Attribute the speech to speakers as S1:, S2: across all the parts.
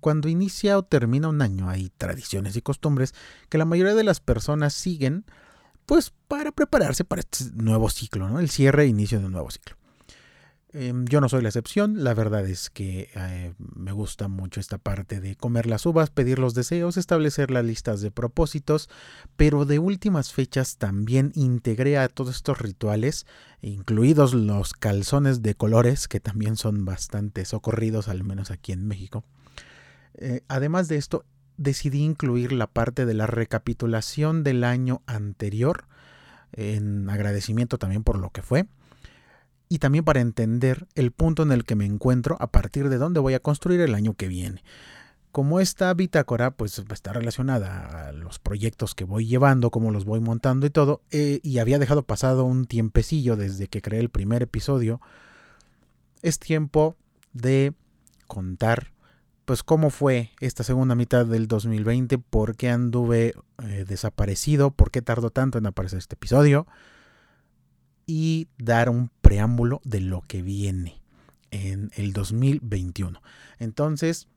S1: cuando inicia o termina un año hay tradiciones y costumbres que la mayoría de las personas siguen pues para prepararse para este nuevo ciclo, ¿no? El cierre e inicio de un nuevo ciclo. Em, yo no soy la excepción, la verdad es que eh, me gusta mucho esta parte de comer las uvas, pedir los deseos, establecer las listas de propósitos, pero de últimas fechas también integré a todos estos rituales, incluidos los calzones de colores, que también son bastante socorridos, al menos aquí en México. Eh, además de esto, decidí incluir la parte de la recapitulación del año anterior, en agradecimiento también por lo que fue y también para entender el punto en el que me encuentro a partir de dónde voy a construir el año que viene. Como esta bitácora pues está relacionada a los proyectos que voy llevando, cómo los voy montando y todo, eh, y había dejado pasado un tiempecillo desde que creé el primer episodio, es tiempo de contar pues cómo fue esta segunda mitad del 2020, por qué anduve eh, desaparecido, por qué tardó tanto en aparecer este episodio, y dar un preámbulo de lo que viene en el 2021. Entonces,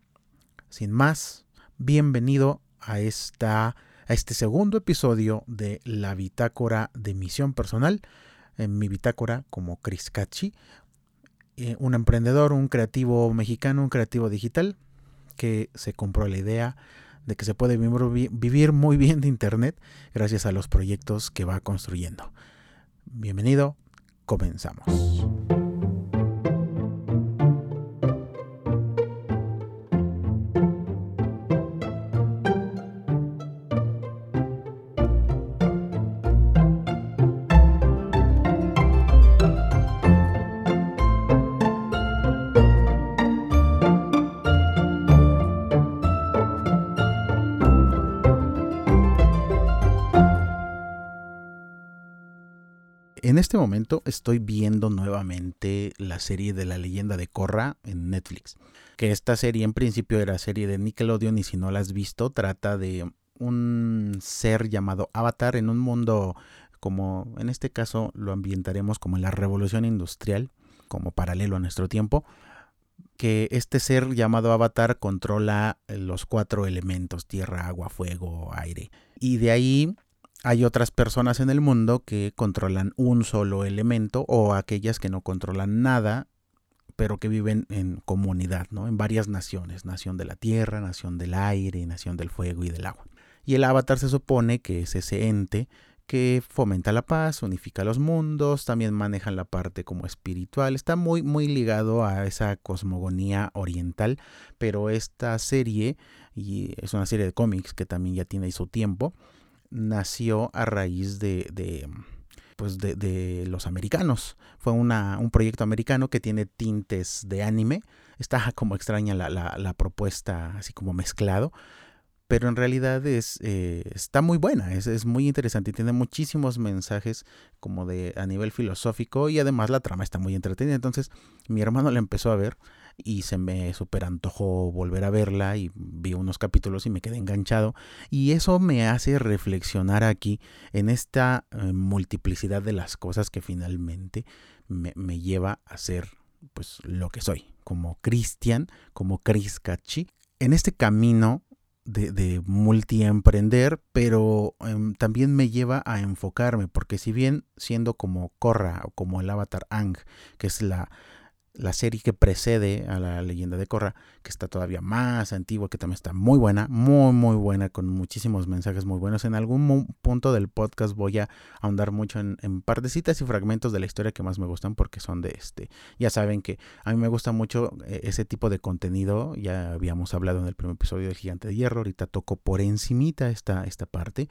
S1: sin más, bienvenido a esta a este segundo episodio de la bitácora de misión personal, en mi bitácora como Chris Cachi, eh, un emprendedor, un creativo mexicano, un creativo digital que se compró la idea de que se puede vivir muy bien de internet gracias a los proyectos que va construyendo. Bienvenido, comenzamos. Este momento estoy viendo nuevamente la serie de la leyenda de Korra en Netflix. Que esta serie en principio era serie de Nickelodeon y si no la has visto trata de un ser llamado Avatar en un mundo como en este caso lo ambientaremos como en la revolución industrial, como paralelo a nuestro tiempo, que este ser llamado Avatar controla los cuatro elementos, tierra, agua, fuego, aire. Y de ahí hay otras personas en el mundo que controlan un solo elemento o aquellas que no controlan nada, pero que viven en comunidad, ¿no? En varias naciones, nación de la tierra, nación del aire, nación del fuego y del agua. Y el avatar se supone que es ese ente que fomenta la paz, unifica los mundos, también maneja la parte como espiritual, está muy muy ligado a esa cosmogonía oriental, pero esta serie y es una serie de cómics que también ya tiene su tiempo, nació a raíz de, de pues de, los americanos. Fue una, un proyecto americano que tiene tintes de anime. Está como extraña la, la, propuesta, así como mezclado. Pero en realidad es, eh, está muy buena, es, es, muy interesante y tiene muchísimos mensajes como de a nivel filosófico y además la trama está muy entretenida. Entonces mi hermano la empezó a ver y se me super antojó volver a verla y vi unos capítulos y me quedé enganchado. Y eso me hace reflexionar aquí en esta eh, multiplicidad de las cosas que finalmente me, lleva a ser pues lo que soy como cristian como Chris Cachi en este camino de, de multiemprender, pero em, también me lleva a enfocarme, porque si bien siendo como Korra o como el avatar Ang, que es la, la serie que precede a la leyenda de Korra, que está todavía más antigua, que también está muy buena, muy, muy buena, con muchísimos mensajes muy buenos. En algún punto del podcast voy a ahondar mucho en, en partecitas y fragmentos de la historia que más me gustan, porque son de este. Ya saben que a mí me gusta mucho eh, ese tipo de contenido. Ya habíamos hablado en el primer episodio del Gigante de Hierro. Ahorita toco por encimita esta, esta parte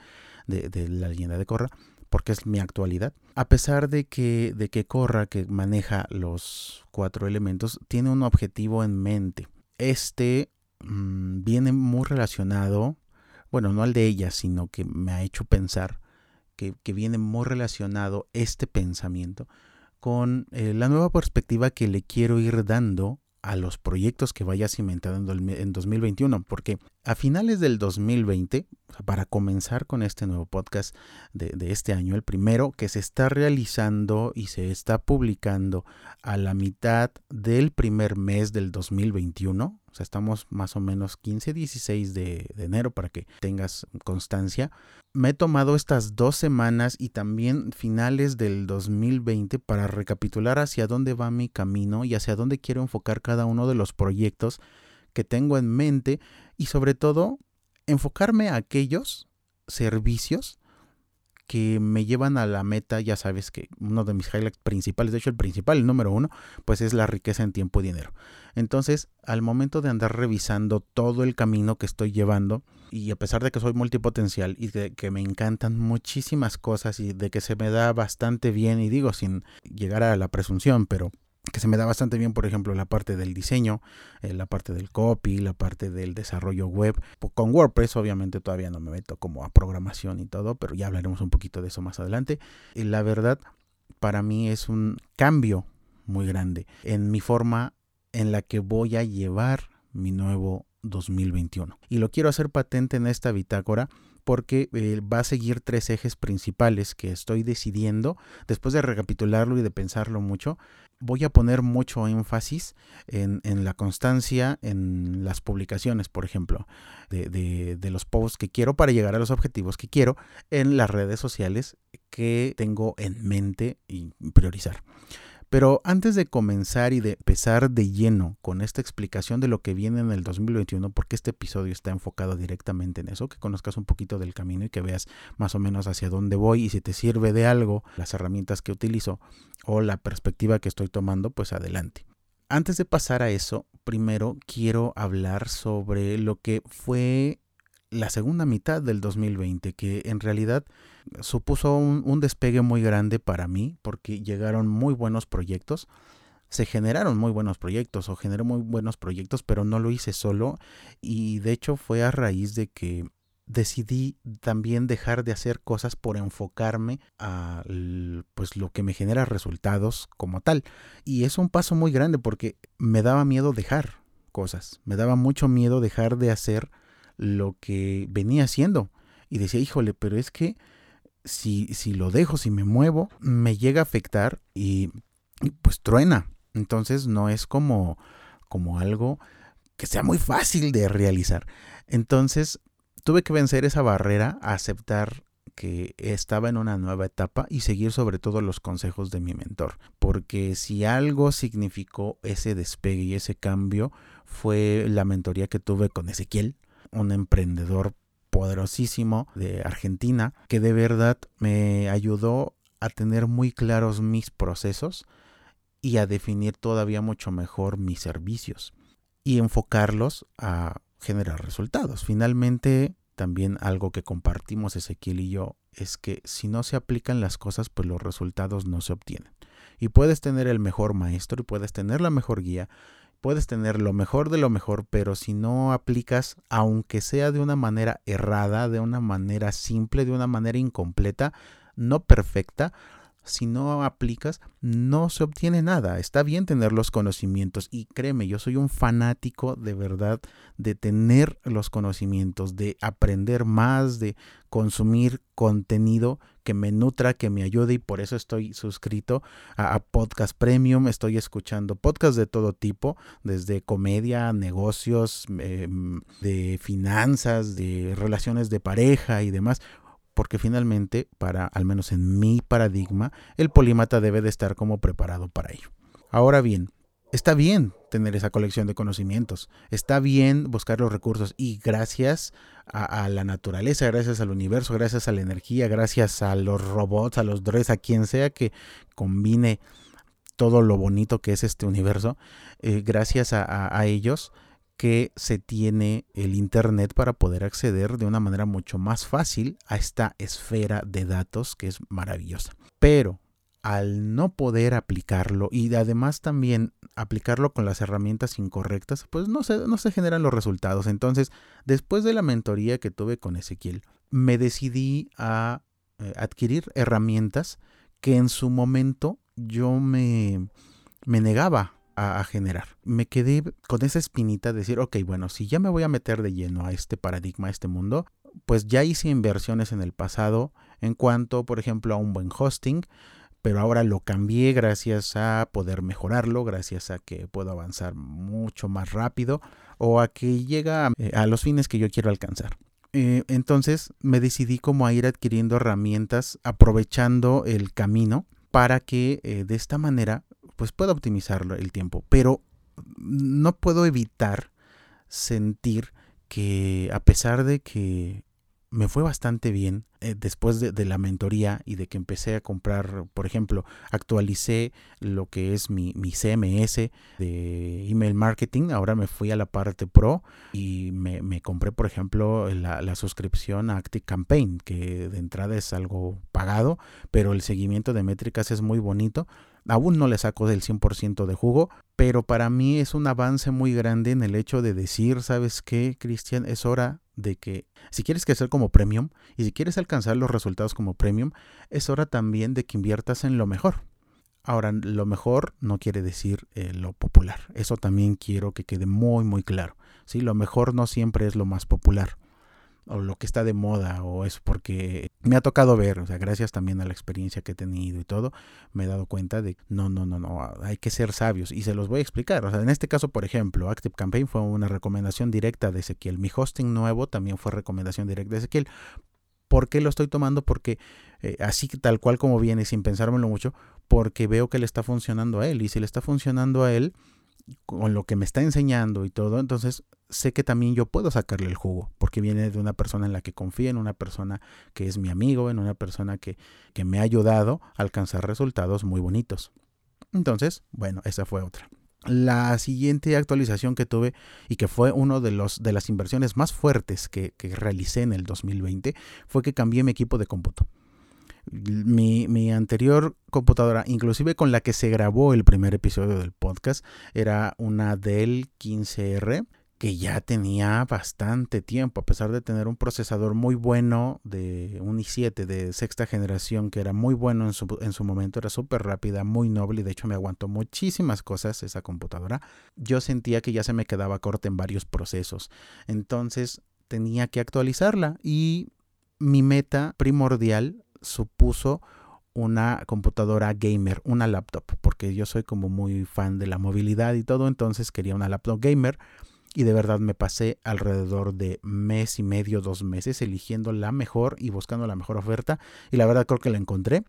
S1: de, de la leyenda de Korra porque es mi actualidad. A pesar de que, de que Corra, que maneja los cuatro elementos, tiene un objetivo en mente. Este mm, viene muy relacionado, bueno, no al de ella, sino que me ha hecho pensar que, viene muy relacionado este pensamiento con eh, la nueva perspectiva que le quiero ir dando a los proyectos que vaya cimentando en 2021, porque a finales del 2020, para comenzar con este nuevo podcast de, de, este año, el primero que se está realizando y se está publicando a la mitad del primer mes del 2021, O sea, estamos más o menos 15, 16 de, de enero para que tengas constancia. Me he tomado estas dos semanas y también finales del 2020 para recapitular hacia dónde va mi camino y hacia dónde quiero enfocar cada uno de los proyectos que tengo en mente y sobre todo enfocarme a aquellos servicios que me llevan a la meta, ya sabes que uno de mis highlights principales, de hecho el principal, el número uno, pues es la riqueza en tiempo y dinero. Entonces, al momento de andar revisando todo el camino que estoy llevando, y a pesar de que soy multipotencial y de que me encantan muchísimas cosas y de que se me da bastante bien, y digo sin llegar a la presunción, pero que se me da bastante bien, por ejemplo, la parte del diseño, eh, la parte del copy, la parte del desarrollo web. Con WordPress obviamente todavía no me meto como a programación y todo, pero ya hablaremos un poquito de eso más adelante. La verdad, para mí es un cambio muy grande en mi forma en la que voy a llevar mi nuevo 2021. Y lo quiero hacer patente en esta bitácora porque eh, va a seguir tres ejes principales que estoy decidiendo, después de recapitularlo y de pensarlo mucho, voy a poner mucho énfasis en, la constancia, en las publicaciones, por ejemplo, de, de, los posts que quiero para llegar a los objetivos que quiero en las redes sociales que tengo en mente y priorizar. Pero antes de comenzar y de empezar de lleno con esta explicación de lo que viene en el 2021, porque este episodio está enfocado directamente en eso, que conozcas un poquito del camino y que veas más o menos hacia dónde voy y si te sirve de algo las herramientas que utilizo o la perspectiva que estoy tomando, pues adelante. Antes de pasar a eso, primero quiero hablar sobre lo que fue la segunda mitad del 2020, que en realidad supuso un, despegue muy grande para mí porque llegaron muy buenos proyectos. Se generaron muy buenos proyectos o generé muy buenos proyectos, pero no lo hice solo y de hecho fue a raíz de que decidí también dejar de hacer cosas por enfocarme a pues lo que me genera resultados como tal. Y es un paso muy grande porque me daba miedo dejar cosas, me daba mucho miedo dejar de hacer lo que venía haciendo. Y decía, híjole, pero es que si, si lo dejo, si me muevo, me llega a afectar y, pues truena. Entonces no es como, como algo que sea muy fácil de realizar. Entonces tuve que vencer esa barrera, aceptar que estaba en una nueva etapa y seguir sobre todo los consejos de mi mentor. Porque si algo significó ese despegue y ese cambio fue la mentoría que tuve con Ezequiel, un emprendedor poderosísimo de Argentina que de verdad me ayudó a tener muy claros mis procesos y a definir todavía mucho mejor mis servicios y enfocarlos a generar resultados. Finalmente, también algo que compartimos Ezequiel y yo es que si no se aplican las cosas, pues los resultados no se obtienen. Y puedes tener el mejor maestro y puedes tener la mejor guía, puedes tener lo mejor de lo mejor, pero si no aplicas, aunque sea de una manera errada, de una manera simple, de una manera incompleta, no perfecta, si no aplicas, no se obtiene nada. Está bien tener los conocimientos y créeme, yo soy un fanático de verdad de tener los conocimientos, de aprender más, de consumir contenido que me nutra, que me ayude y por eso estoy suscrito a, Podcast Premium, estoy escuchando podcasts de todo tipo, desde comedia, negocios, em, de finanzas, de relaciones de pareja y demás porque finalmente, para al menos en mi paradigma, el polímata debe de estar como preparado para ello. Ahora bien, está bien tener esa colección de conocimientos, está bien buscar los recursos y gracias a, la naturaleza, gracias al universo, gracias a la energía, gracias a los robots, a los droids, a quien sea que combine todo lo bonito que es este universo, eh, gracias a ellos que se tiene el Internet para poder acceder de una manera mucho más fácil a esta esfera de datos que es maravillosa. Pero al no poder aplicarlo y además también aplicarlo con las herramientas incorrectas, pues no se, no se generan los resultados. Entonces, después de la mentoría que tuve con Ezequiel, me decidí a eh, adquirir herramientas que en su momento yo me, me negaba a, generar. Me quedé con esa espinita de decir, ok, bueno, si ya me voy a meter de lleno a este paradigma, a este mundo, pues ya hice inversiones en el pasado en cuanto, por ejemplo, a un buen hosting, pero ahora lo cambié gracias a poder mejorarlo, gracias a que puedo avanzar mucho más rápido o a que llega a, eh, los fines que yo quiero alcanzar. Eh, entonces me decidí como a ir adquiriendo herramientas aprovechando el camino para que eh, de esta manera pues pueda optimizar el tiempo. Pero no puedo evitar sentir que a pesar de que me fue bastante bien eh, después de, la mentoría y de que empecé a comprar, por ejemplo, actualicé lo que es mi, mi CMS de email marketing, ahora me fui a la parte pro y me, me compré, por ejemplo, la, la, suscripción a Active Campaign, que de entrada es algo pagado, pero el seguimiento de métricas es muy bonito. Aún no le saco del 100% de jugo, pero para mí es un avance muy grande en el hecho de decir, ¿sabes qué, Cristian? Es hora de que si quieres crecer como premium y si quieres alcanzar los resultados como premium, es hora también de que inviertas en lo mejor. Ahora, lo mejor no quiere decir eh, lo popular. Eso también quiero que quede muy, muy claro. ¿sí? Lo mejor no siempre es lo más popular o lo que está de moda o es porque me ha tocado ver, o sea, gracias también a la experiencia que he tenido y todo, me he dado cuenta de no, no, no, no, hay que ser sabios y se los voy a explicar. O sea, en este caso, por ejemplo, Active Campaign fue una recomendación directa de Ezequiel. Mi hosting nuevo también fue recomendación directa de Ezequiel. ¿Por qué lo estoy tomando? Porque eh, así tal cual como viene, sin pensármelo mucho, porque veo que le está funcionando a él. Y si le está funcionando a él, con lo que me está enseñando y todo, entonces sé que también yo puedo sacarle el jugo, porque viene de una persona en la que confío, en una persona que es mi amigo, en una persona que, que me ha ayudado a alcanzar resultados muy bonitos. Entonces, bueno, esa fue otra. La siguiente actualización que tuve y que fue una de, los, de las inversiones más fuertes que, realicé en el 2020 fue que cambié mi equipo de cómputo. Mi, mi, anterior computadora, inclusive con la que se grabó el primer episodio del podcast, era una Dell 15R que ya tenía bastante tiempo, a pesar de tener un procesador muy bueno de un i7 de sexta generación, que era muy bueno en su, en su momento, era súper rápida, muy noble y de hecho me aguantó muchísimas cosas esa computadora, yo sentía que ya se me quedaba corta en varios procesos. Entonces tenía que actualizarla y mi meta primordial supuso una computadora gamer, una laptop, porque yo soy como muy fan de la movilidad y todo, entonces quería una laptop gamer y de verdad me pasé alrededor de mes y medio, dos meses eligiendo la mejor y buscando la mejor oferta y la verdad creo que la encontré.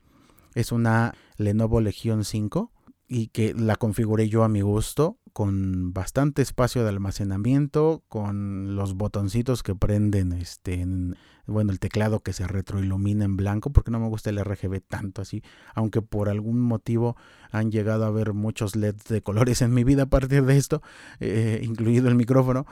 S1: Es una Lenovo Legion 5 y que la configuré yo a mi gusto con bastante espacio de almacenamiento, con los botoncitos que prenden este en, bueno, el teclado que se retroilumina en blanco, porque no me gusta el RGB tanto así, aunque por algún motivo han llegado a haber muchos LEDs de colores en mi vida a partir de esto, eh, incluido el micrófono.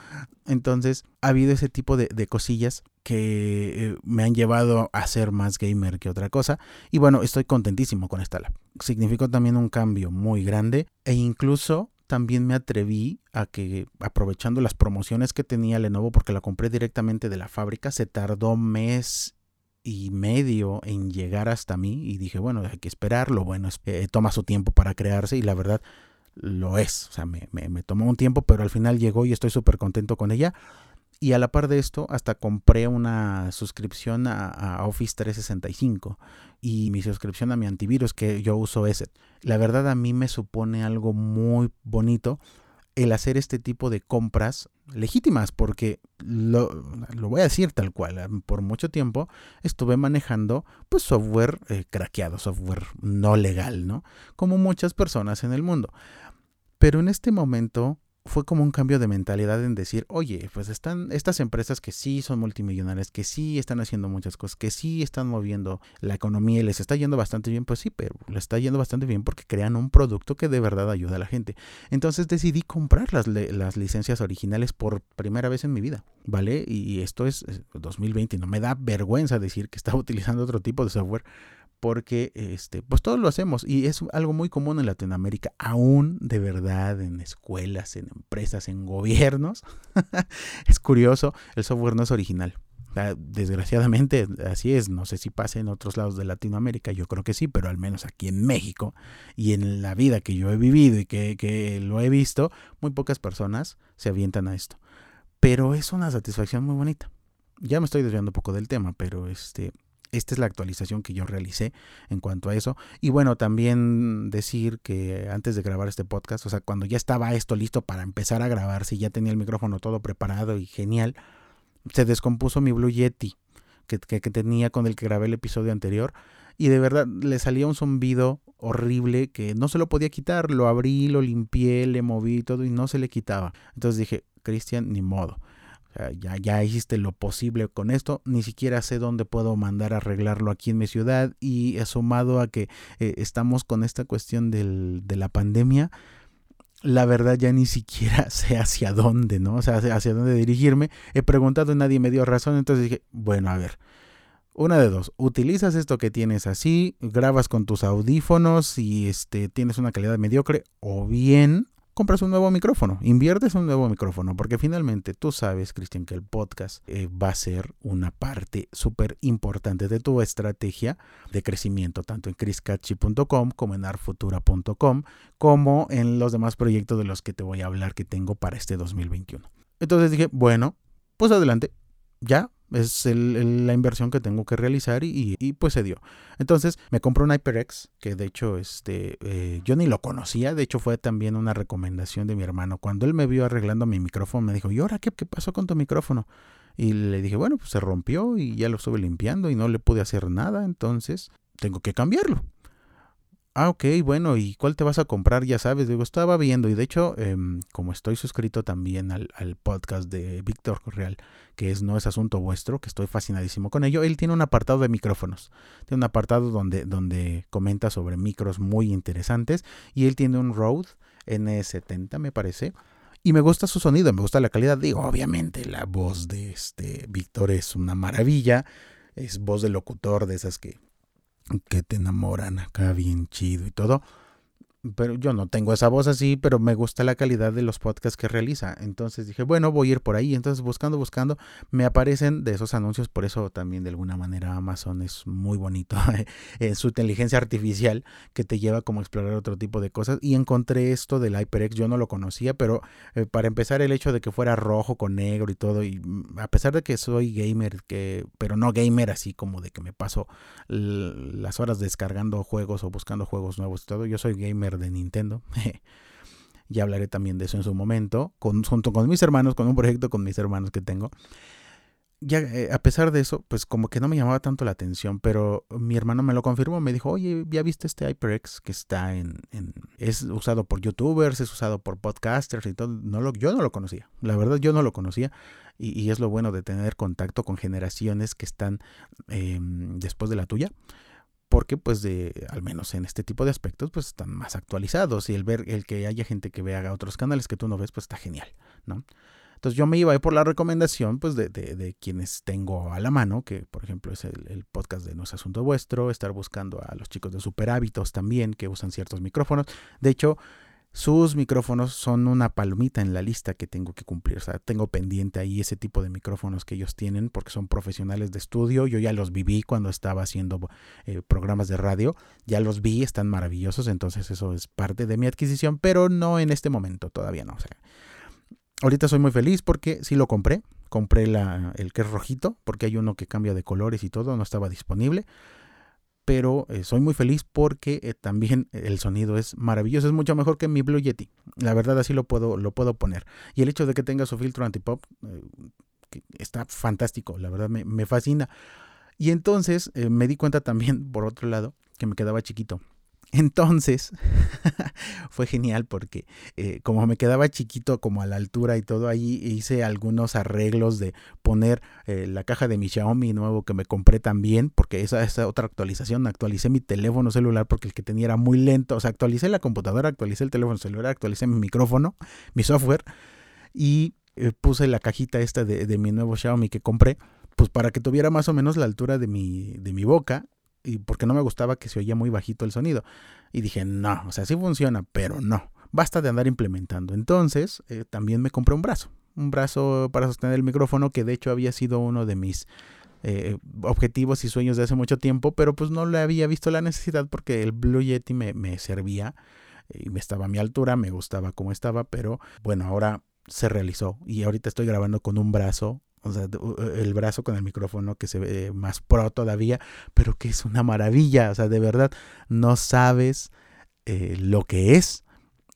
S1: Entonces, ha habido ese tipo de, cosillas que eh, me han llevado a ser más gamer que otra cosa. Y bueno, estoy contentísimo con esta lab. Significó también un cambio muy grande e incluso también me atreví a que, aprovechando las promociones que tenía Lenovo, porque la compré directamente de la fábrica, se tardó mes y medio en llegar hasta mí y dije, bueno, hay que esperarlo, bueno, eh, toma su tiempo para crearse y la verdad lo es, o sea, me, me tomó un tiempo, pero al final llegó y estoy súper contento con ella. Y a la par de esto, hasta compré una suscripción a, Office 365 y mi suscripción a mi antivirus, que yo uso ese. La verdad a mí me supone algo muy bonito el hacer este tipo de compras legítimas, porque lo, lo, voy a decir tal cual, por mucho tiempo estuve manejando pues software eh, craqueado, software no legal, ¿no? Como muchas personas en el mundo. Pero en este momento fue como un cambio de mentalidad en decir, oye, pues están estas empresas que sí son multimillonarias, que sí están haciendo muchas cosas, que sí están moviendo la economía y les está yendo bastante bien, pues sí, pero les está yendo bastante bien porque crean un producto que de verdad ayuda a la gente. Entonces decidí comprar las, las licencias originales por primera vez en mi vida, ¿vale? Y esto es 2020, no me da vergüenza decir que estaba utilizando otro tipo de software porque este, pues todos lo hacemos y es algo muy común en Latinoamérica, aún de verdad en escuelas, en empresas, en gobiernos. es curioso, el software no es original. Desgraciadamente así es, no sé si pasa en otros lados de Latinoamérica, yo creo que sí, pero al menos aquí en México y en la vida que yo he vivido y que, que lo he visto, muy pocas personas se avientan a esto. Pero es una satisfacción muy bonita. Ya me estoy desviando un poco del tema, pero este, Esta es la actualización que yo realicé en cuanto a eso. Y bueno, también decir que antes de grabar este podcast, o sea, cuando ya estaba esto listo para empezar a grabar, si ya tenía el micrófono todo preparado y genial, se descompuso mi Blue Yeti que, que, tenía con el que grabé el episodio anterior. Y de verdad le salía un zumbido horrible que no se lo podía quitar. Lo abrí, lo limpié, le moví todo y no se le quitaba. Entonces dije, Cristian, ni modo ya, ya hiciste lo posible con esto, ni siquiera sé dónde puedo mandar a arreglarlo aquí en mi ciudad y sumado a que eh, estamos con esta cuestión del, de la pandemia, la verdad ya ni siquiera sé hacia dónde, ¿no? O sea, hacia dónde dirigirme. He preguntado y nadie me dio razón, entonces dije, bueno, a ver. Una de dos, utilizas esto que tienes así, grabas con tus audífonos y este tienes una calidad mediocre o bien compras un nuevo micrófono, inviertes un nuevo micrófono, porque finalmente tú sabes, Cristian, que el podcast eh, va a ser una parte súper importante de tu estrategia de crecimiento, tanto en chriscatchy.com como en arfutura.com, como en los demás proyectos de los que te voy a hablar que tengo para este 2021. Entonces dije, bueno, pues adelante, ya es la inversión que tengo que realizar y, pues se dio. Entonces me compré un HyperX, que de hecho este, eh, yo ni lo conocía, de hecho fue también una recomendación de mi hermano. Cuando él me vio arreglando mi micrófono, me dijo, ¿y ahora qué, qué pasó con tu micrófono? Y le dije, bueno, pues se rompió y ya lo estuve limpiando y no le pude hacer nada, entonces tengo que cambiarlo. Ah, ok, bueno, ¿y cuál te vas a comprar? Ya sabes, digo, estaba viendo y de hecho, em, como estoy suscrito también al, podcast de Víctor Real, que es No es Asunto Vuestro, que estoy fascinadísimo con ello, él tiene un apartado de micrófonos, tiene un apartado donde, donde comenta sobre micros muy interesantes y él tiene un Rode N70, me parece, y me gusta su sonido, me gusta la calidad, digo, obviamente la voz de este Víctor es una maravilla, es voz de locutor de esas que que te enamoran acá bien chido y todo pero yo no tengo esa voz así, pero me gusta la calidad de los podcasts que realiza. Entonces dije, bueno, voy a ir por ahí. Entonces buscando, buscando, me aparecen de esos anuncios. Por eso también de alguna manera Amazon es muy bonito en su inteligencia artificial que te lleva como a explorar otro tipo de cosas. Y encontré esto del HyperX, yo no lo conocía, pero eh, para empezar el hecho de que fuera rojo con negro y todo, y mm, a pesar de que soy gamer, que, pero no gamer así como de que me paso las horas descargando juegos o buscando juegos nuevos y todo, yo soy gamer de Nintendo. ya hablaré también de eso en su momento, con, junto con mis hermanos, con un proyecto con mis hermanos que tengo. Ya, eh, a pesar de eso, pues como que no me llamaba tanto la atención, pero mi hermano me lo confirmó, me dijo, oye, ¿ya viste este HyperX que está en, es usado por youtubers, es usado por podcasters y todo? No lo, yo no lo conocía, la verdad yo no lo conocía y, es lo bueno de tener contacto con generaciones que están em, después de la tuya porque pues de al menos en este tipo de aspectos pues están más actualizados y el ver el que haya gente que vea otros canales que tú no ves pues está genial, ¿no? Entonces yo me iba por la recomendación pues de, de, quienes tengo a la mano, que por ejemplo es el, el, podcast de No es Asunto Vuestro, estar buscando a los chicos de Super Hábitos también que usan ciertos micrófonos. De hecho, sus micrófonos son una palomita en la lista que tengo que cumplir. O sea, tengo pendiente ahí ese tipo de micrófonos que ellos tienen porque son profesionales de estudio. Yo ya los viví cuando estaba haciendo eh, programas de radio. Ya los vi, están maravillosos. Entonces eso es parte de mi adquisición, pero no en este momento, todavía no. O sea, ahorita soy muy feliz porque sí lo compré. Compré la, el que es rojito porque hay uno que cambia de colores y todo, no estaba disponible pero eh, soy muy feliz porque eh, también el sonido es maravilloso, es mucho mejor que mi Blue Yeti. La verdad así lo puedo, lo puedo poner. Y el hecho de que tenga su filtro antipop eh, está fantástico, la verdad me, me fascina. Y entonces me di cuenta también, por otro lado, que me quedaba chiquito. Entonces, fue genial porque eh, como me quedaba chiquito como a la altura y todo, ahí hice algunos arreglos de poner eh, la caja de mi Xiaomi nuevo que me compré también, porque esa es otra actualización, actualicé mi teléfono celular porque el que tenía era muy lento, o sea, actualicé la computadora, actualicé el teléfono celular, actualicé mi micrófono, mi software y eh, puse la cajita esta de, de mi nuevo Xiaomi que compré pues para que tuviera más o menos la altura de mi, de mi boca y porque no me gustaba que se oía muy bajito el sonido. Y dije, no, o sea, sí funciona, pero no. Basta de andar implementando. Entonces, eh, también me compré un brazo. Un brazo para sostener el micrófono, que de hecho había sido uno de mis eh, objetivos y sueños de hace mucho tiempo, pero pues no le había visto la necesidad porque el Blue Yeti me, me servía y me estaba a mi altura, me gustaba como estaba, pero bueno, ahora se realizó y ahorita estoy grabando con un brazo o sea, el brazo con el micrófono que se ve más pro todavía, pero que es una maravilla, o sea, de verdad, no sabes eh, lo que es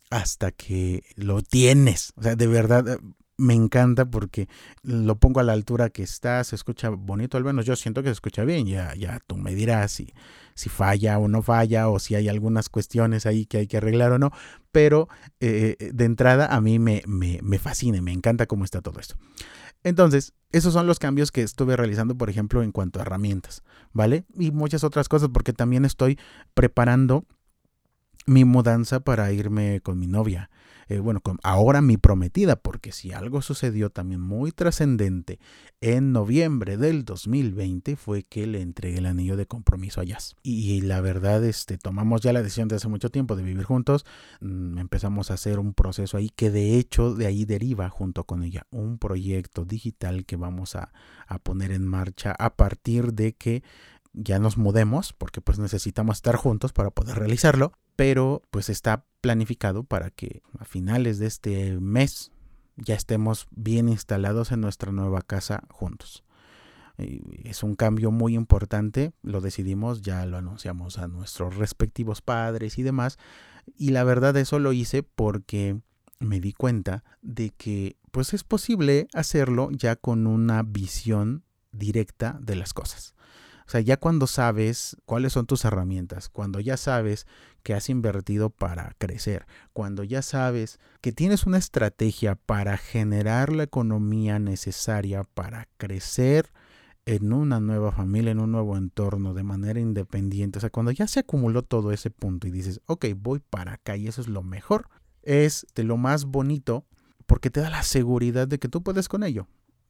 S1: hasta que lo tienes, o sea, de verdad, eh, me encanta porque lo pongo a la altura que está, se escucha bonito, al menos yo siento que se escucha bien, ya, ya tú me dirás si, si falla o no falla o si hay algunas cuestiones ahí que hay que arreglar o no, pero eh, de entrada a mí me, me, me fascina, me encanta cómo está todo esto. Entonces, esos son los cambios que estuve realizando, por ejemplo, en cuanto a herramientas, ¿vale? Y muchas otras cosas, porque también estoy preparando mi mudanza para irme con mi novia. Eh, bueno, ahora mi prometida, porque si algo sucedió también muy trascendente en noviembre del 2020 fue que le entregué el anillo de compromiso a Jazz. Y, la verdad, este, tomamos ya la decisión de hace mucho tiempo de vivir juntos, mm, empezamos a hacer un proceso ahí que de hecho de ahí deriva junto con ella un proyecto digital que vamos a poner en marcha a partir de que ya nos mudemos, porque pues necesitamos estar juntos para poder realizarlo, pero pues está planificado para que a finales de este mes ya estemos bien instalados en nuestra nueva casa juntos. Es un cambio muy importante, lo decidimos, ya lo anunciamos a nuestros respectivos padres y demás, y la verdad eso lo hice porque me di cuenta de que pues es posible hacerlo ya con una visión directa de las cosas. O sea, ya cuando sabes cuáles son tus herramientas, cuando ya sabes que has invertido para crecer, cuando ya sabes que tienes una estrategia para generar la economía necesaria para crecer en una nueva familia, en un nuevo entorno, de manera independiente, o sea, cuando ya se acumuló todo ese punto y dices, ok, voy para acá y eso es lo mejor, es de lo más bonito porque te da la seguridad de que tú puedes con ello.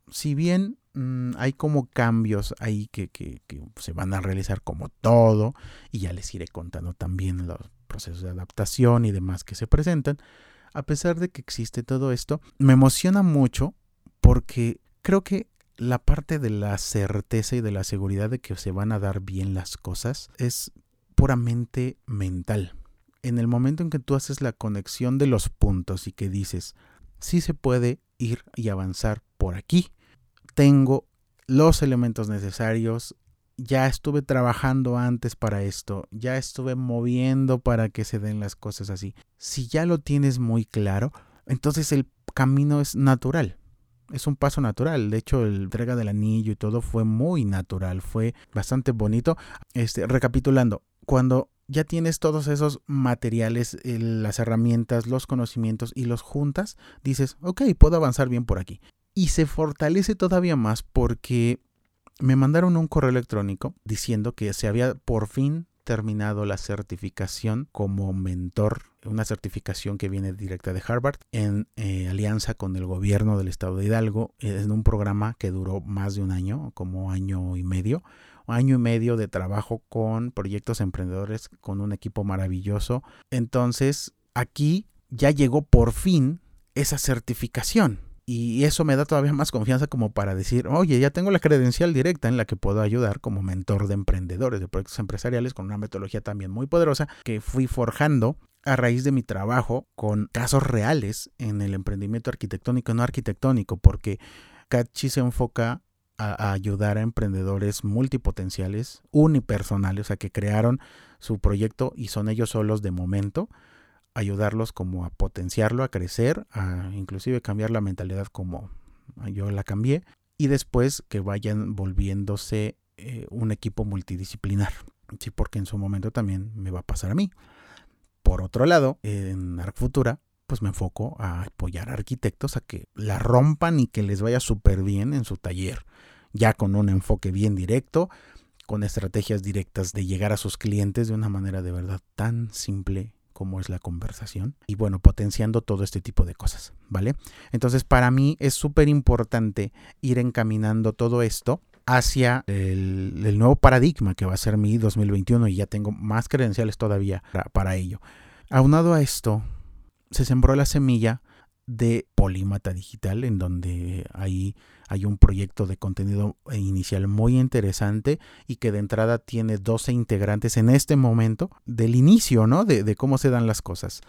S1: Si bien mm, hay como cambios ahí que, que, se van a realizar como todo, y ya les iré contando también los procesos de adaptación y demás que se presentan, a pesar de que existe todo esto, me emociona mucho porque creo que la parte de la certeza y de la seguridad de que se van a dar bien las cosas es puramente mental. En el momento en que tú haces la conexión de los puntos y que dices, sí se puede ir y avanzar por aquí, tengo los elementos necesarios, ya estuve trabajando antes para esto, ya estuve moviendo para que se den las cosas así. Si ya lo tienes muy claro, entonces el camino es natural. Es un paso natural. De hecho, el entrega del anillo y todo fue muy natural, fue bastante bonito. Este, recapitulando, cuando ya tienes todos esos materiales, las herramientas, los conocimientos y los juntas, dices, ok, puedo avanzar bien por aquí y se fortalece todavía más porque me mandaron un correo electrónico diciendo que se había por fin terminado la certificación como mentor, una certificación que viene directa de Harvard en eh, alianza con el gobierno del estado de Hidalgo en un programa que duró más de un año, como año y medio, año y medio de trabajo con proyectos emprendedores con un equipo maravilloso. Entonces, aquí ya llegó por fin esa certificación. Y eso me da todavía más confianza como para decir, oye, ya tengo la credencial directa en la que puedo ayudar como mentor de emprendedores, de proyectos empresariales, con una metodología también muy poderosa que fui forjando a raíz de mi trabajo con casos reales en el emprendimiento arquitectónico, no arquitectónico, porque Catchy se enfoca a, ayudar a emprendedores multipotenciales, unipersonales, o sea, que crearon su proyecto y son ellos solos de momento ayudarlos como a potenciarlo, a crecer, a inclusive cambiar la mentalidad como yo la cambié y después que vayan volviéndose eh, un equipo multidisciplinar. Sí, porque en su momento también me va a pasar a mí. Por otro lado, en Arc Futura, pues me enfoco a apoyar a arquitectos a que la rompan y que les vaya súper bien en su taller, ya con un enfoque bien directo, con estrategias directas de llegar a sus clientes de una manera de verdad tan simple cómo es la conversación y bueno, potenciando todo este tipo de cosas, ¿vale? Entonces para mí es súper importante ir encaminando todo esto hacia el, nuevo paradigma que va a ser mi 2021 y ya tengo más credenciales todavía para, para ello. Aunado a esto, se sembró la semilla de Polímata Digital, en donde ahí hay un proyecto de contenido inicial muy interesante y que de entrada tiene 12 integrantes en este momento del inicio, ¿no? De, cómo se dan las cosas.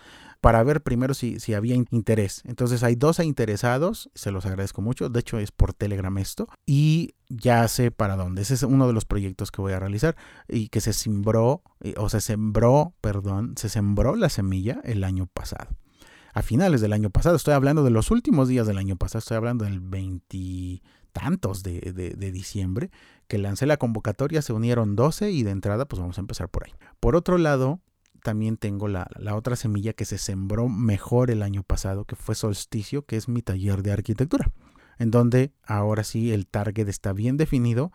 S1: para ver primero si, si había interés. Entonces hay dos interesados, se los agradezco mucho, de hecho es por Telegram esto, y ya sé para dónde. Ese es uno de los proyectos que voy a realizar y que se sembró, eh, o se sembró, perdón, se sembró la semilla el año pasado. A finales del año pasado, estoy hablando de los últimos días del año pasado, estoy hablando del 20 tantos de, de, diciembre, que lancé la convocatoria, se unieron 12 y de entrada pues vamos a empezar por ahí. Por otro lado, también tengo la, la, otra semilla que se sembró mejor el año pasado, que fue Solsticio, que es mi taller de arquitectura, en donde ahora sí el target está bien definido,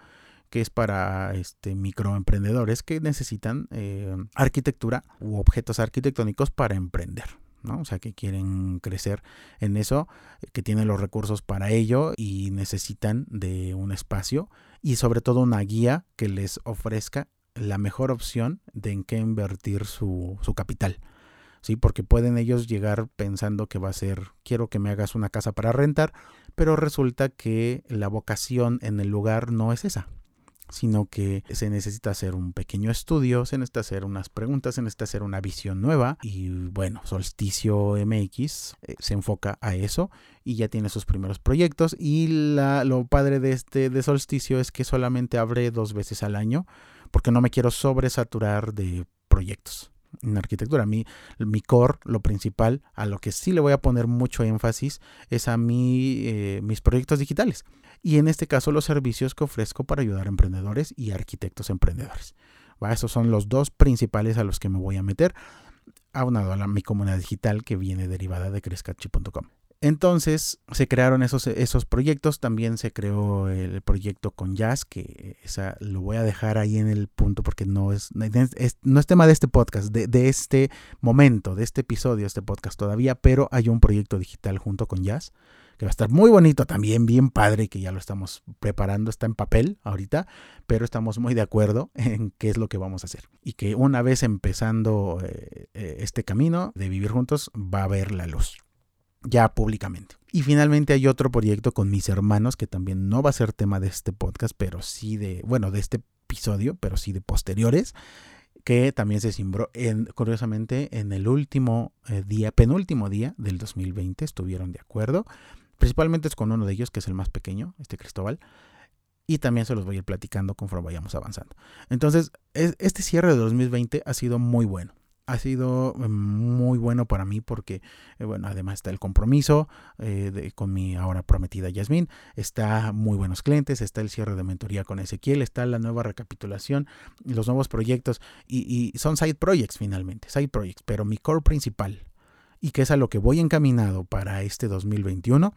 S1: que es para este, microemprendedores que necesitan eh, arquitectura u objetos arquitectónicos para emprender. ¿No? O sea, que quieren crecer en eso, que tienen los recursos para ello y necesitan de un espacio y sobre todo una guía que les ofrezca la mejor opción de en qué invertir su, su capital. ¿sí? Porque pueden ellos llegar pensando que va a ser, quiero que me hagas una casa para rentar, pero resulta que la vocación en el lugar no es esa sino que se necesita hacer un pequeño estudio, se necesita hacer unas preguntas, se necesita hacer una visión nueva y bueno, Solsticio MX eh, se enfoca a eso y ya tiene sus primeros proyectos y lo padre de este de Solsticio es que solamente abre dos veces al año porque no me quiero sobresaturar de proyectos en arquitectura. Mi, mi core, lo principal, a lo que sí le voy a poner mucho énfasis es a mi, eh, mis proyectos digitales. Y en este caso los servicios que ofrezco para ayudar a emprendedores y arquitectos emprendedores. ¿Va? Esos son los dos principales a los que me voy a meter, aunado a mi comunidad digital que viene derivada de crescachi.com. Entonces se crearon esos, esos proyectos, también se creó el proyecto con Jazz, que esa, lo voy a dejar ahí en el punto porque no es, no es tema de este podcast, de, de, este momento, de este episodio, este podcast todavía, pero hay un proyecto digital junto con Jazz, que va a estar muy bonito también, bien padre, que ya lo estamos preparando, está en papel ahorita, pero estamos muy de acuerdo en qué es lo que vamos a hacer. Y que una vez empezando eh, eh, este camino de vivir juntos, va a ver la luz ya públicamente. Y finalmente hay otro proyecto con mis hermanos que también no va a ser tema de este podcast, pero sí de, bueno, de este episodio, pero sí de posteriores, que también se cimbró, en, curiosamente, en el último eh, día, penúltimo día del 2020, estuvieron de acuerdo. Principalmente es con uno de ellos, que es el más pequeño, este Cristóbal. Y también se los voy a ir platicando conforme vayamos avanzando. Entonces, este cierre de 2020 ha sido muy bueno ha sido eh, muy bueno para mí porque, eh, bueno, además está el compromiso eh, con mi ahora prometida Yasmín, está muy buenos clientes, está el cierre de mentoría con Ezequiel, está la nueva recapitulación, los nuevos proyectos y, y son side projects finalmente, side projects, pero mi core principal y que es a lo que voy encaminado para este 2021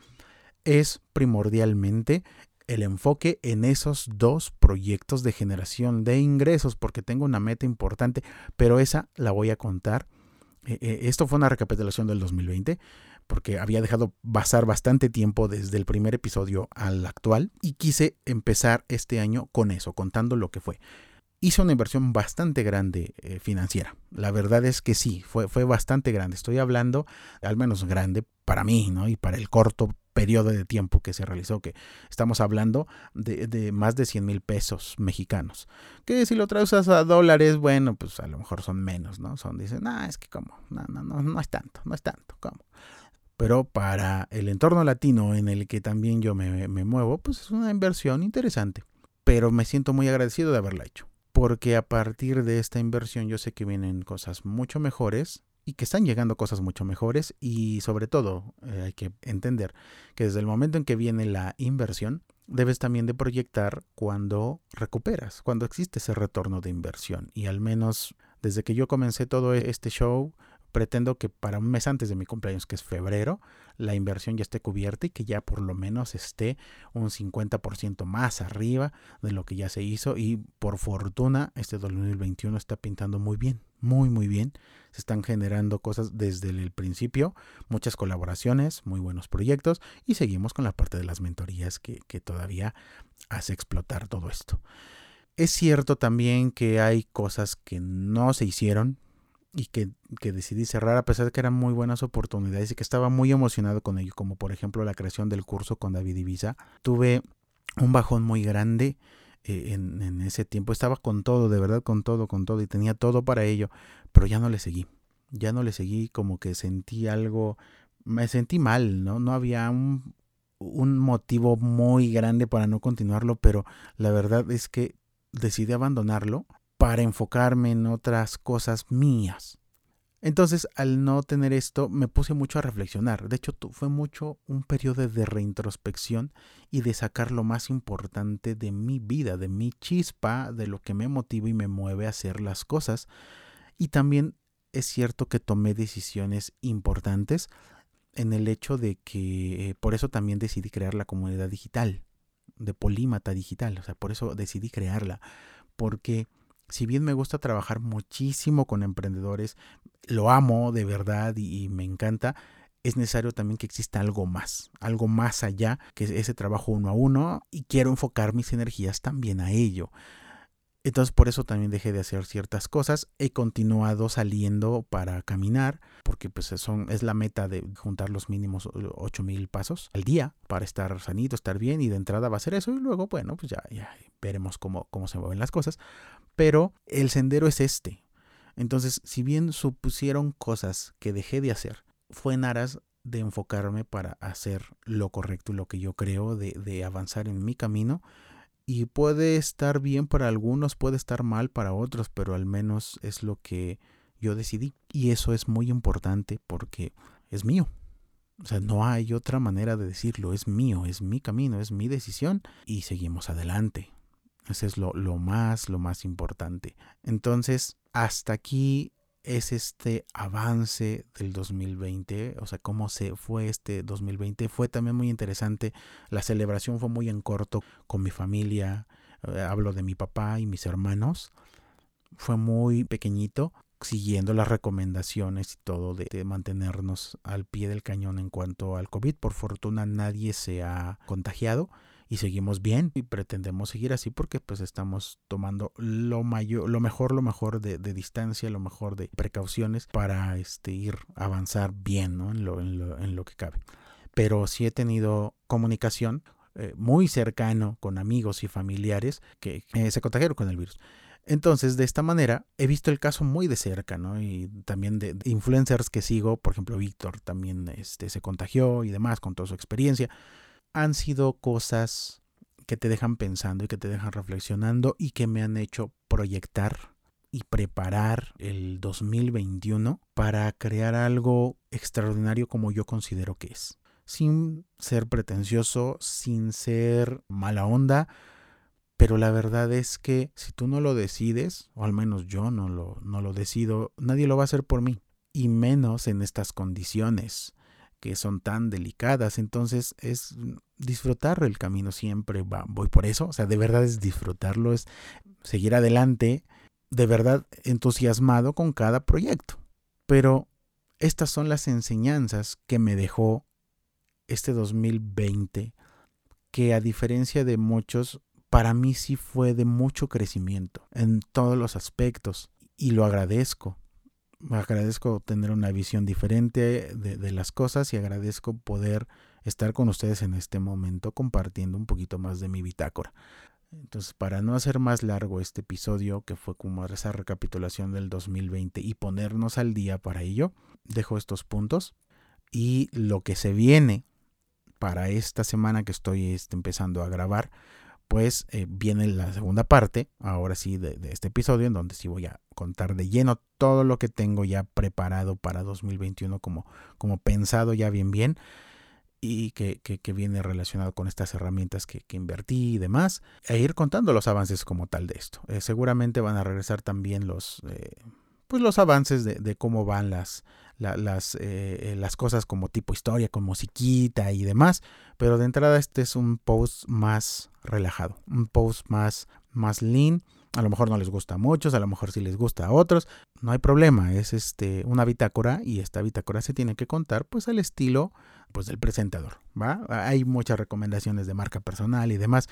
S1: es primordialmente el enfoque en esos dos proyectos de generación de ingresos, porque tengo una meta importante, pero esa la voy a contar. Eh, eh, esto fue una recapitulación del 2020, porque había dejado pasar bastante tiempo desde el primer episodio al actual y quise empezar este año con eso, contando lo que fue. Hice una inversión bastante grande eh, financiera. La verdad es que sí, fue, fue bastante grande. Estoy hablando, al menos grande para mí, ¿no? Y para el corto periodo de tiempo que se realizó, que estamos hablando de, más de 100 mil pesos mexicanos. Que si lo traduces a dólares, bueno, pues a lo mejor son menos, ¿no? Son, dicen, no, es que como, no, no, no, no es tanto, no es tanto, ¿cómo? Pero para el entorno latino en el que también yo me, me muevo, pues es una inversión interesante. Pero me siento muy agradecido de haberla hecho. Porque a partir de esta inversión yo sé que vienen cosas mucho mejores y que están llegando cosas mucho mejores y sobre todo eh, hay que entender que desde el momento en que viene la inversión debes también de proyectar cuando recuperas, cuando existe ese retorno de inversión. Y al menos desde que yo comencé todo este show pretendo que para un mes antes de mi cumpleaños, que es febrero, la inversión ya esté cubierta y que ya por lo menos esté un 50% más arriba de lo que ya se hizo. Y por fortuna, este 2021 está pintando muy bien, muy, muy bien. Se están generando cosas desde el principio, muchas colaboraciones, muy buenos proyectos y seguimos con la parte de las mentorías que, que todavía hace explotar todo esto. Es cierto también que hay cosas que no se hicieron, y que, que, decidí cerrar a pesar de que eran muy buenas oportunidades y que estaba muy emocionado con ello, como por ejemplo la creación del curso con David Ibiza. Tuve un bajón muy grande eh, en, en, ese tiempo, estaba con todo, de verdad con todo, con todo y tenía todo para ello, pero ya no le seguí. ya no le seguí, como que sentí algo, me sentí mal, ¿no? No había un, un motivo muy grande para no continuarlo, pero la verdad es que decidí abandonarlo para enfocarme en otras cosas mías. Entonces, al no tener esto, me puse mucho a reflexionar. De hecho, fue mucho un periodo de reintrospección y de sacar lo más importante de mi vida, de mi chispa, de lo que me motiva y me mueve a hacer las cosas. Y también es cierto que tomé decisiones importantes en el hecho de que eh, por eso también decidí crear la comunidad digital, de Polímata Digital. O sea, por eso decidí crearla. Porque si bien me gusta trabajar muchísimo con emprendedores, lo amo de verdad y, me encanta, es necesario también que exista algo más, algo más allá que ese trabajo uno a uno y quiero enfocar mis energías también a ello. Entonces por eso también dejé de hacer ciertas cosas. He continuado saliendo para caminar, porque pues son, es la meta de juntar los mínimos 8000 pasos al día para estar sanito, estar bien. Y de entrada va a ser eso. Y luego, bueno, pues ya, ya veremos cómo, cómo se mueven las cosas. Pero el sendero es este. Entonces, si bien supusieron cosas que dejé de hacer, fue en aras de enfocarme para hacer lo correcto y lo que yo creo, de, de avanzar en mi camino. Y puede estar bien para algunos, puede estar mal para otros, pero al menos es lo que yo decidí. Y eso es muy importante porque es mío. O sea, no hay otra manera de decirlo. Es mío, es mi camino, es mi decisión y seguimos adelante. Ese es lo, lo más, lo más importante. Entonces, hasta aquí es este avance del 2020, o sea, cómo se fue este 2020. Fue también muy interesante. La celebración fue muy en corto con mi familia. Eh, hablo de mi papá y mis hermanos. Fue muy pequeñito, siguiendo las recomendaciones y todo de, de, mantenernos al pie del cañón en cuanto al COVID. Por fortuna nadie se ha contagiado y seguimos bien y pretendemos seguir así porque pues estamos tomando lo mayor, lo mejor, lo mejor de, distancia, lo mejor de precauciones para este, ir avanzar bien ¿no? en, lo, en, lo, que cabe. Pero sí he tenido comunicación eh, muy cercano con amigos y familiares que se contagiaron con el virus. Entonces, de esta manera, he visto el caso muy de cerca, ¿no? Y también de, influencers que sigo, por ejemplo, Víctor también este, se contagió y demás con toda su experiencia han sido cosas que te dejan pensando y que te dejan reflexionando y que me han hecho proyectar y preparar el 2021 para crear algo extraordinario como yo considero que es. Sin ser pretencioso, sin ser mala onda, pero la verdad es que si tú no lo decides, o al menos yo no lo, no lo decido, nadie lo va a hacer por mí. Y menos en estas condiciones que son tan delicadas. Entonces es disfrutar el camino siempre. Va, voy por eso. O sea, de verdad es disfrutarlo, es seguir adelante, de verdad entusiasmado con cada proyecto. Pero estas son las enseñanzas que me dejó este 2020, que a diferencia de muchos, para mí sí fue de mucho crecimiento en todos los aspectos y lo agradezco agradezco tener una visión diferente de, las cosas y agradezco poder estar con ustedes en este momento compartiendo un poquito más de mi bitácora. Entonces, para no hacer más largo este episodio, que fue como esa recapitulación del 2020 y ponernos al día para ello, dejo estos puntos y lo que se viene para esta semana que estoy este, empezando a grabar, pues eh, viene la segunda parte, ahora sí, de, este episodio, en donde sí voy a contar de lleno todo lo que tengo ya preparado para 2021 como, como pensado ya bien bien y que, que, viene relacionado con estas herramientas que, que, invertí y demás, e ir contando los avances como tal de esto. Eh, seguramente van a regresar también los, eh, pues los avances de cómo van las, las, eh, las cosas como tipo historia, con musiquita y demás, pero de entrada este es un post más relajado, un post más, más lean a lo mejor no les gusta a muchos, a lo mejor sí les gusta a otros, no hay problema, es este una bitácora y esta bitácora se tiene que contar pues al estilo pues del presentador, ¿va? Hay muchas recomendaciones de marca personal y demás,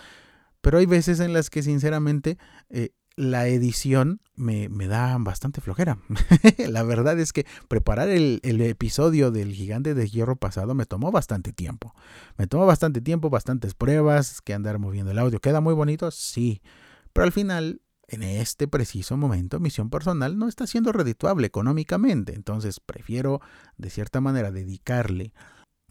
S1: pero hay veces en las que sinceramente eh, la edición me, me, da bastante flojera. la verdad es que preparar el, el, episodio del gigante de hierro pasado me tomó bastante tiempo. Me tomó bastante tiempo, bastantes pruebas, que andar moviendo el audio. ¿Queda muy bonito? Sí. Pero al final en este preciso momento misión personal no está siendo redituable económicamente, entonces prefiero de cierta manera dedicarle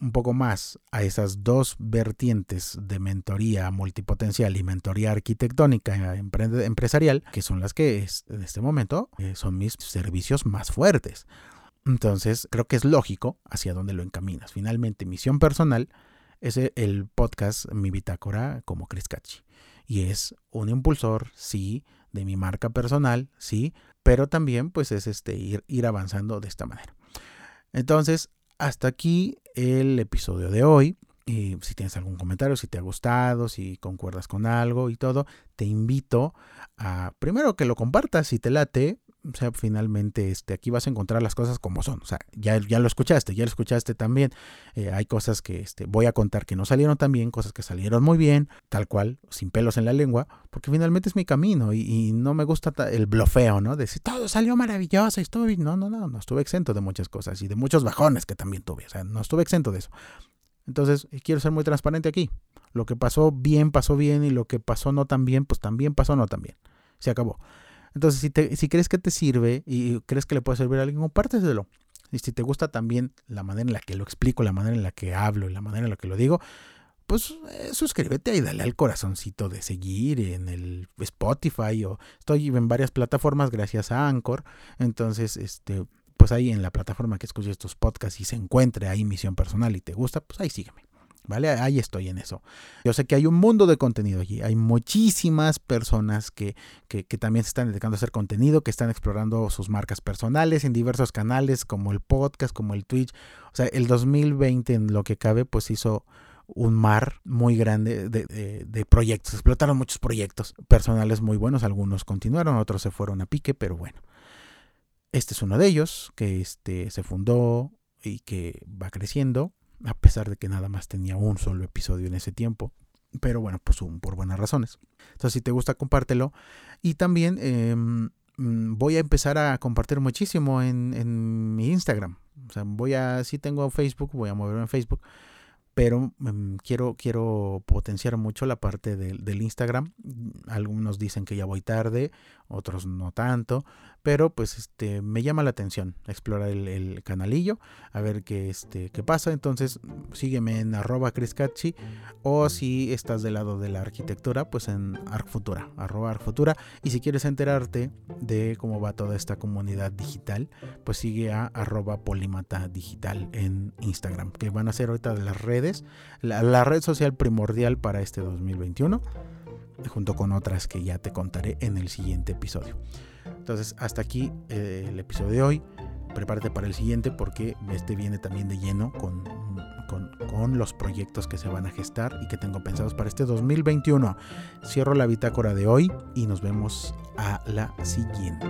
S1: un poco más a esas dos vertientes de mentoría multipotencial y mentoría arquitectónica empresarial, que son las que en este momento eh, son mis servicios más fuertes. Entonces, creo que es lógico hacia dónde lo encaminas. Finalmente, misión personal es el podcast Mi Bitácora como Chris Cachi. Y es un impulsor, sí, de mi marca personal, sí, pero también pues es este ir, ir avanzando de esta manera. Entonces, hasta aquí el episodio de hoy. Y si tienes algún comentario, si te ha gustado, si concuerdas con algo y todo, te invito a primero que lo compartas si te late, o sea, finalmente este, aquí vas a encontrar las cosas como son. O sea, ya, ya lo escuchaste, ya lo escuchaste también. Eh, hay cosas que este, voy a contar que no salieron tan bien, cosas que salieron muy bien, tal cual, sin pelos en la lengua, porque finalmente es mi camino y, no me gusta el blofeo, ¿no? De decir, todo salió maravilloso y estuve... No, no, no, no estuve exento de muchas cosas y de muchos bajones que también tuve. O sea, no estuve exento de eso. Entonces, eh, quiero ser muy transparente aquí. Lo que pasó bien, pasó bien y lo que pasó no tan bien, pues también pasó no tan bien. Se acabó. Entonces, si, te, si crees que te sirve y crees que le puede servir a alguien, compárteselo. Y si te gusta también la manera en la que lo explico, la manera en la que hablo y la manera en la que lo digo, pues eh, suscríbete y dale al corazoncito de seguir en el Spotify o estoy en varias plataformas gracias a Anchor. Entonces, este, pues ahí en la plataforma que escuches estos podcasts y se encuentre ahí misión personal y te gusta, pues ahí sígueme. ¿Vale? Ahí estoy en eso. Yo sé que hay un mundo de contenido allí. Hay muchísimas personas que, que, también se están dedicando a hacer contenido, que están explorando sus marcas personales en diversos canales, como el podcast, como el Twitch. O sea, el 2020 en lo que cabe, pues hizo un mar muy grande de, de, proyectos. Explotaron muchos proyectos personales muy buenos. Algunos continuaron, otros se fueron a pique, pero bueno. Este es uno de ellos, que este, se fundó y que va creciendo a pesar de que nada más tenía un solo episodio en ese tiempo. Pero bueno, pues por buenas razones. Entonces, si te gusta, compártelo. Y también em, mm, voy a empezar a compartir muchísimo en, en, mi Instagram. O sea, voy a, si tengo Facebook, voy a moverme en Facebook pero em, quiero, quiero potenciar mucho la parte del Instagram. Algunos dicen que ya voy tarde, otros no tanto, pero pues este me llama la atención explorar el, canalillo, a ver qué, este, qué pasa. Entonces sígueme en arroba criscachi o si estás del lado de la arquitectura, pues en arcfutura, arroba arcfutura. Y si quieres enterarte de cómo va toda esta comunidad digital, pues sigue a arroba polimata digital en Instagram, que van a ser ahorita de las redes la, red social primordial para este 2021, junto con otras que ya te contaré en el siguiente episodio. Entonces, hasta aquí eh, el episodio de hoy. Prepárate para el siguiente porque este viene también de lleno con, con los proyectos que se van a gestar y que tengo pensados para este 2021. Cierro la bitácora de hoy y nos vemos a la siguiente.